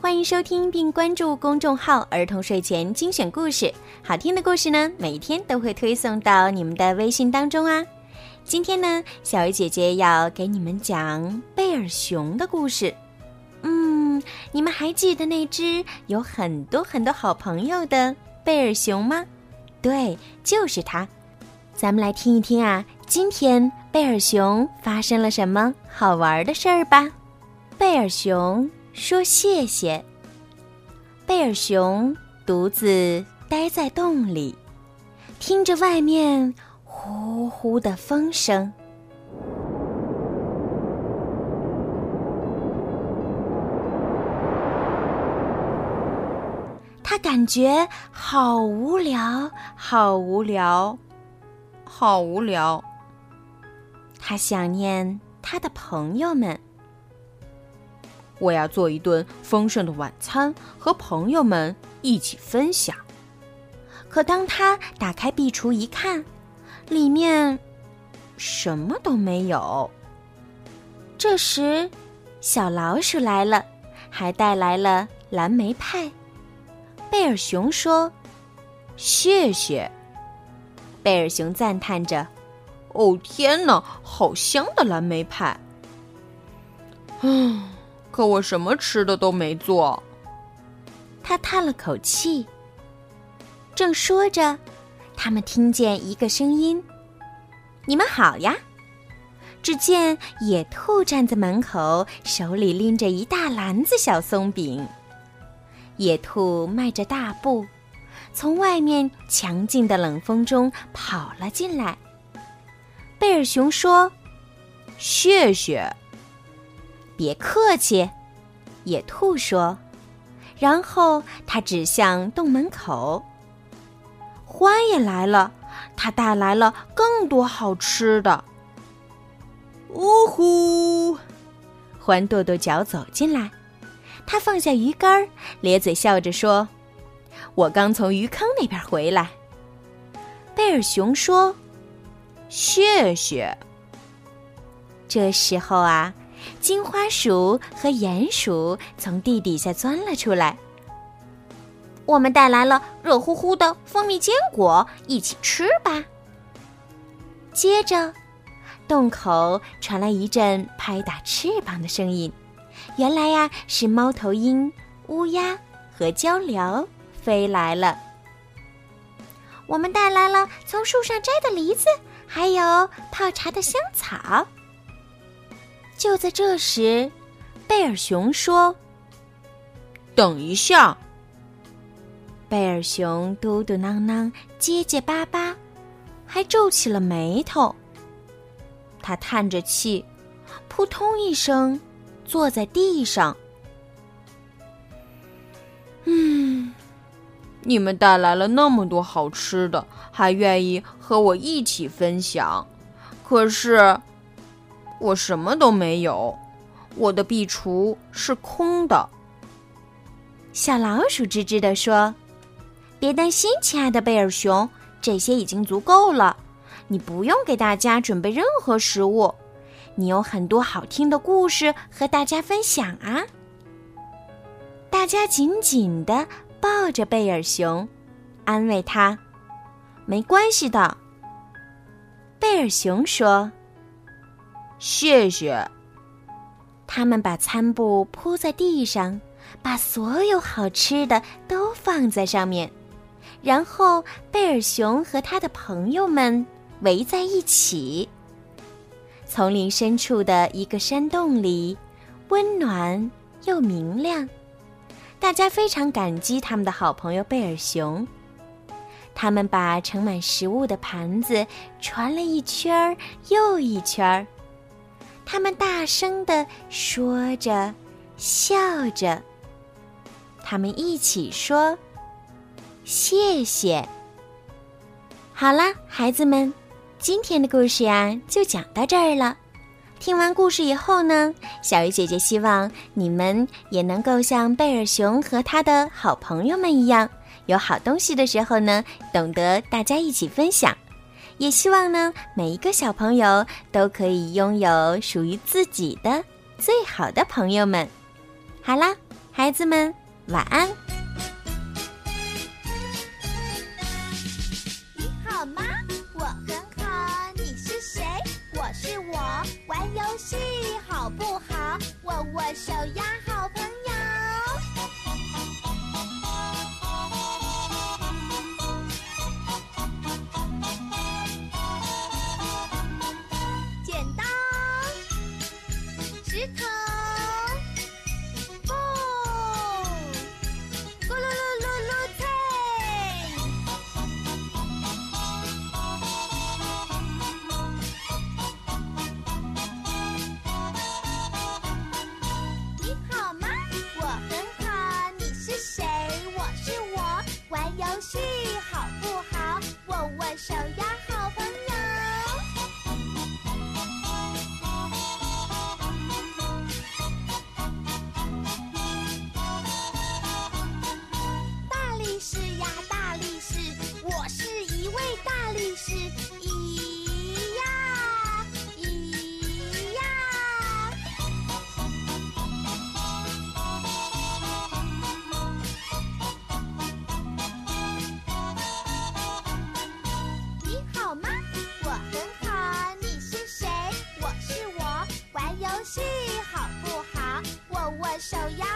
欢迎收听并关注公众号“儿童睡前精选故事”，好听的故事呢，每天都会推送到你们的微信当中啊。今天呢，小鱼姐姐要给你们讲贝尔熊的故事。嗯，你们还记得那只有很多很多好朋友的贝尔熊吗？对，就是它。咱们来听一听啊，今天贝尔熊发生了什么好玩的事儿吧。贝尔熊。说谢谢。贝尔熊独自待在洞里，听着外面呼呼的风声。他感觉好无聊，好无聊，好无聊。他想念他的朋友们。我要做一顿丰盛的晚餐，和朋友们一起分享。可当他打开壁橱一看，里面什么都没有。这时，小老鼠来了，还带来了蓝莓派。贝尔熊说：“谢谢。”贝尔熊赞叹着：“哦，天哪，好香的蓝莓派！”嗯。可我什么吃的都没做。他叹了口气。正说着，他们听见一个声音：“你们好呀！”只见野兔站在门口，手里拎着一大篮子小松饼。野兔迈着大步，从外面强劲的冷风中跑了进来。贝尔熊说：“谢谢。”别客气，野兔说。然后他指向洞门口。獾也来了，他带来了更多好吃的。呜呼！獾跺跺脚走进来，他放下鱼竿，咧嘴笑着说：“我刚从鱼坑那边回来。”贝尔熊说：“谢谢。”这时候啊。金花鼠和鼹鼠从地底下钻了出来。我们带来了热乎乎的蜂蜜坚果，一起吃吧。接着，洞口传来一阵拍打翅膀的声音，原来呀是猫头鹰、乌鸦和鹪鹩飞来了。我们带来了从树上摘的梨子，还有泡茶的香草。就在这时，贝尔熊说：“等一下。”贝尔熊嘟嘟囔囔、结结巴巴，还皱起了眉头。他叹着气，扑通一声坐在地上。嗯，你们带来了那么多好吃的，还愿意和我一起分享，可是……我什么都没有，我的壁橱是空的。小老鼠吱吱地说：“别担心，亲爱的贝尔熊，这些已经足够了。你不用给大家准备任何食物，你有很多好听的故事和大家分享啊！”大家紧紧地抱着贝尔熊，安慰他：“没关系的。”贝尔熊说。谢谢。他们把餐布铺在地上，把所有好吃的都放在上面，然后贝尔熊和他的朋友们围在一起。丛林深处的一个山洞里，温暖又明亮。大家非常感激他们的好朋友贝尔熊。他们把盛满食物的盘子传了一圈儿又一圈儿。他们大声的说着，笑着。他们一起说：“谢谢。”好啦，孩子们，今天的故事呀就讲到这儿了。听完故事以后呢，小鱼姐姐希望你们也能够像贝尔熊和他的好朋友们一样，有好东西的时候呢，懂得大家一起分享。也希望呢每一个小朋友都可以拥有属于自己的最好的朋友们。好啦孩子们晚安。你好吗？我很好你是谁？我是我玩游戏好不好？握握手呀。小鸭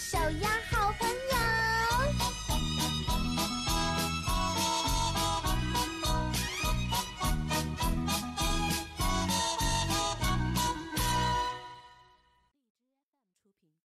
小鸭。